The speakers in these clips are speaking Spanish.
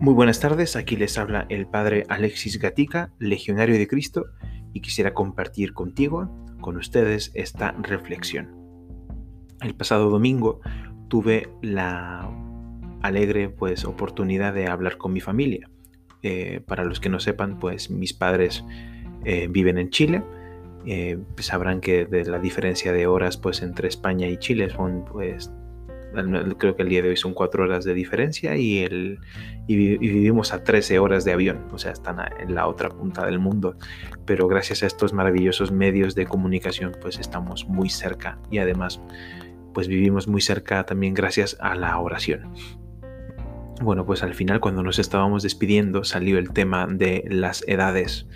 Muy buenas tardes, aquí les habla el padre Alexis Gatica, legionario de Cristo, y quisiera compartir contigo, con ustedes, esta reflexión. El pasado domingo tuve la alegre pues oportunidad de hablar con mi familia. Eh, para los que no sepan, pues mis padres eh, viven en Chile. Eh, sabrán que de la diferencia de horas pues entre España y Chile son pues creo que el día de hoy son cuatro horas de diferencia y, el, vivimos a 13 horas de avión, o sea, están en la otra punta del mundo. Pero gracias a estos maravillosos medios de comunicación, pues estamos muy cerca y además, pues vivimos muy cerca también gracias a la oración. Bueno, pues al final cuando nos estábamos despidiendo salió el tema de las edades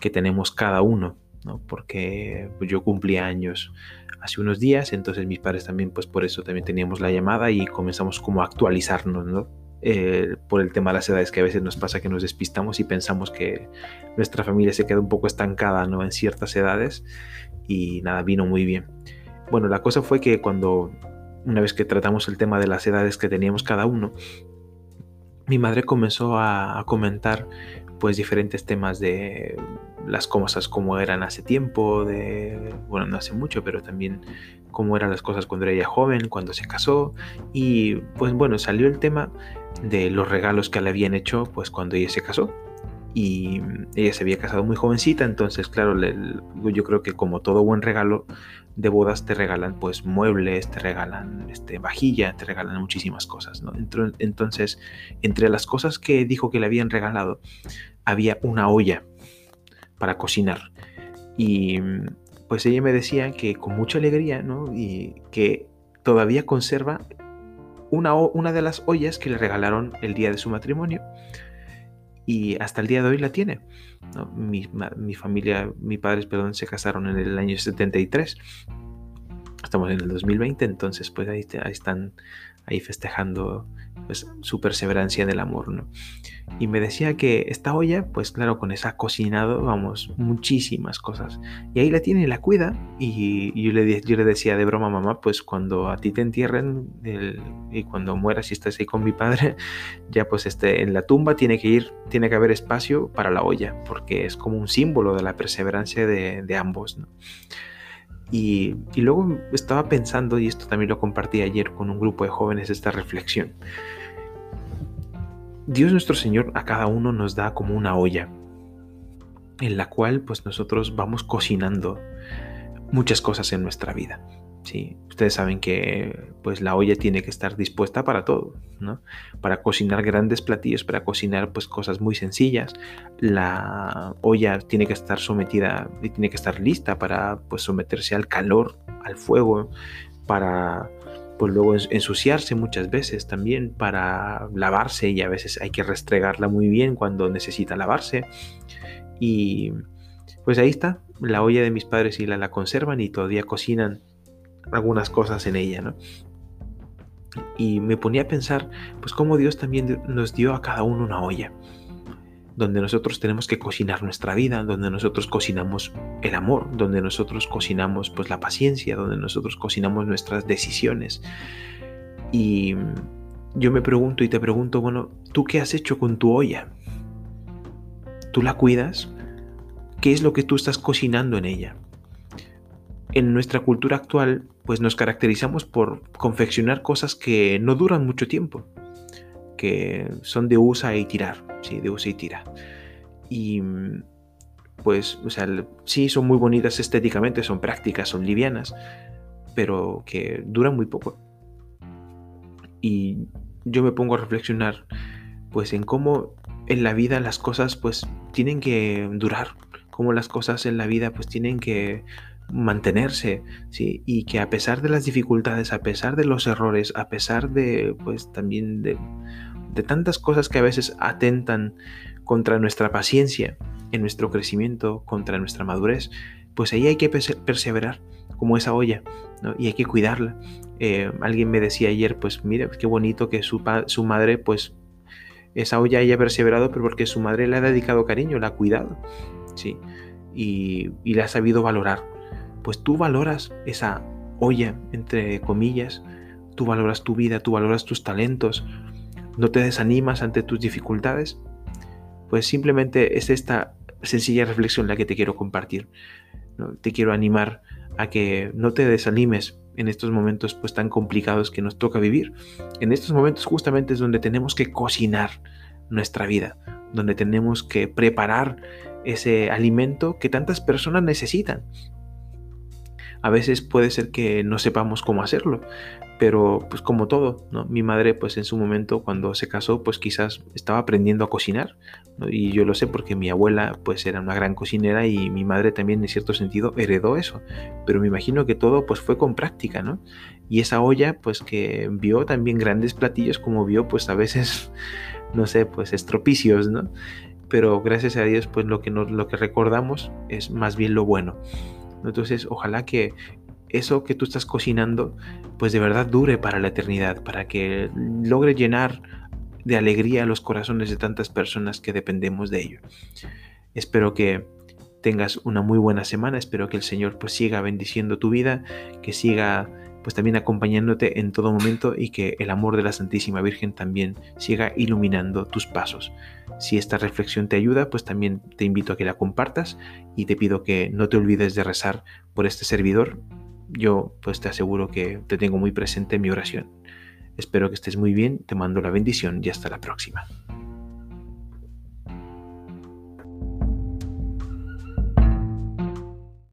que tenemos cada uno, ¿no? porque yo cumplí años hace unos días, entonces mis padres también, pues por eso también teníamos la llamada y comenzamos como a actualizarnos, ¿no? Eh, por el tema de las edades que a veces nos pasa que nos despistamos y pensamos que nuestra familia se queda un poco estancada, ¿no? En ciertas edades y nada, vino muy bien. Bueno, la cosa fue que cuando, una vez que tratamos el tema de las edades que teníamos cada uno, mi madre comenzó a, a comentar pues diferentes temas de las cosas como eran hace tiempo, de, bueno, no hace mucho, pero también cómo eran las cosas cuando era ella joven, cuando se casó. Y pues bueno, salió el tema de los regalos que le habían hecho pues cuando ella se casó. Y ella se había casado muy jovencita, entonces claro, yo creo que como todo buen regalo de bodas te regalan pues muebles, te regalan este, vajilla, te regalan muchísimas cosas. ¿no? Entonces, entre las cosas que dijo que le habían regalado, había una olla para cocinar. Y pues ella me decía que con mucha alegría, ¿no? Y que todavía conserva una, una de las ollas que le regalaron el día de su matrimonio. Y hasta el día de hoy la tiene. Mi, mi, familia, mis padres, perdón, se casaron en el año 73. Estamos en el 2020, entonces pues ahí, ahí están ahí festejando pues, su perseverancia en el amor, ¿no? Y me decía que esta olla, pues claro, con esa cocinado, vamos, muchísimas cosas. Y ahí la tiene y la cuida. Y yo le, yo le decía de broma, mamá, pues cuando a ti te entierren y cuando mueras y estés ahí con mi padre, ya pues este, en la tumba tiene que ir, tiene que haber espacio para la olla, porque es como un símbolo de la perseverancia de, ambos, ¿no? Y, luego estaba pensando, y esto también lo compartí ayer con un grupo de jóvenes, esta reflexión. Dios nuestro Señor a cada uno nos da como una olla en la cual pues nosotros vamos cocinando muchas cosas en nuestra vida. Sí, ustedes saben que pues la olla tiene que estar dispuesta para todo, ¿no? Para cocinar grandes platillos, para cocinar pues cosas muy sencillas. La olla tiene que estar sometida y tiene que estar lista para pues someterse al calor, al fuego, para pues luego ensuciarse muchas veces también, para lavarse y a veces hay que restregarla muy bien cuando necesita lavarse. Y pues ahí está, la olla de mis padres y la, la conservan y todavía cocinan algunas cosas en ella, ¿no? Y me ponía a pensar, pues cómo Dios también nos dio a cada uno una olla, donde nosotros tenemos que cocinar nuestra vida, donde nosotros cocinamos el amor, donde nosotros cocinamos pues la paciencia, donde nosotros cocinamos nuestras decisiones. Y yo me pregunto y te pregunto, bueno, ¿tú qué has hecho con tu olla? ¿Tú la cuidas? ¿Qué es lo que tú estás cocinando en ella? en nuestra cultura actual, pues nos caracterizamos por confeccionar cosas que no duran mucho tiempo, que son de usa y tirar, sí, de usa y tira. Y pues, o sea, sí, son muy bonitas estéticamente, son prácticas, son livianas, pero que duran muy poco. Y yo me pongo a reflexionar, pues, en cómo en la vida las cosas, pues, tienen que durar, cómo las cosas en la vida, pues, tienen que mantenerse, ¿sí? Y que a pesar de las dificultades, a pesar de los errores, a pesar de, pues también de, de tantas cosas que a veces atentan contra nuestra paciencia, en nuestro crecimiento, contra nuestra madurez, pues ahí hay que perseverar como esa olla, ¿no? Y hay que cuidarla. Eh, alguien me decía ayer, pues mire, qué bonito que su, su madre, pues esa olla haya perseverado, pero porque su madre le ha dedicado cariño, la ha cuidado, ¿sí? Y, y la ha sabido valorar pues tú valoras esa olla, entre comillas, tú valoras tu vida, tú valoras tus talentos, no te desanimas ante tus dificultades, pues simplemente es esta sencilla reflexión la que te quiero compartir. Te quiero animar a que no te desanimes en estos momentos pues tan complicados que nos toca vivir. En estos momentos justamente es donde tenemos que cocinar nuestra vida, donde tenemos que preparar ese alimento que tantas personas necesitan. A veces puede ser que no sepamos cómo hacerlo, pero pues como todo, ¿no? Mi madre pues en su momento cuando se casó pues quizás estaba aprendiendo a cocinar, y yo lo sé porque mi abuela pues era una gran cocinera y mi madre también en cierto sentido heredó eso, pero me imagino que todo pues fue con práctica, ¿no? Y esa olla pues que vio también grandes platillos como vio pues a veces, no sé, pues estropicios, ¿no? Pero gracias a Dios pues lo que, lo que recordamos es más bien lo bueno. Entonces, ojalá que eso que tú estás cocinando, pues de verdad dure para la eternidad, para que logre llenar de alegría los corazones de tantas personas que dependemos de ello. Espero que tengas una muy buena semana, espero que el Señor pues siga bendiciendo tu vida, que siga pues también acompañándote en todo momento y que el amor de la Santísima Virgen también siga iluminando tus pasos. Si esta reflexión te ayuda, pues también te invito a que la compartas y te pido que no te olvides de rezar por este servidor. Yo pues te aseguro que te tengo muy presente en mi oración. Espero que estés muy bien, te mando la bendición y hasta la próxima.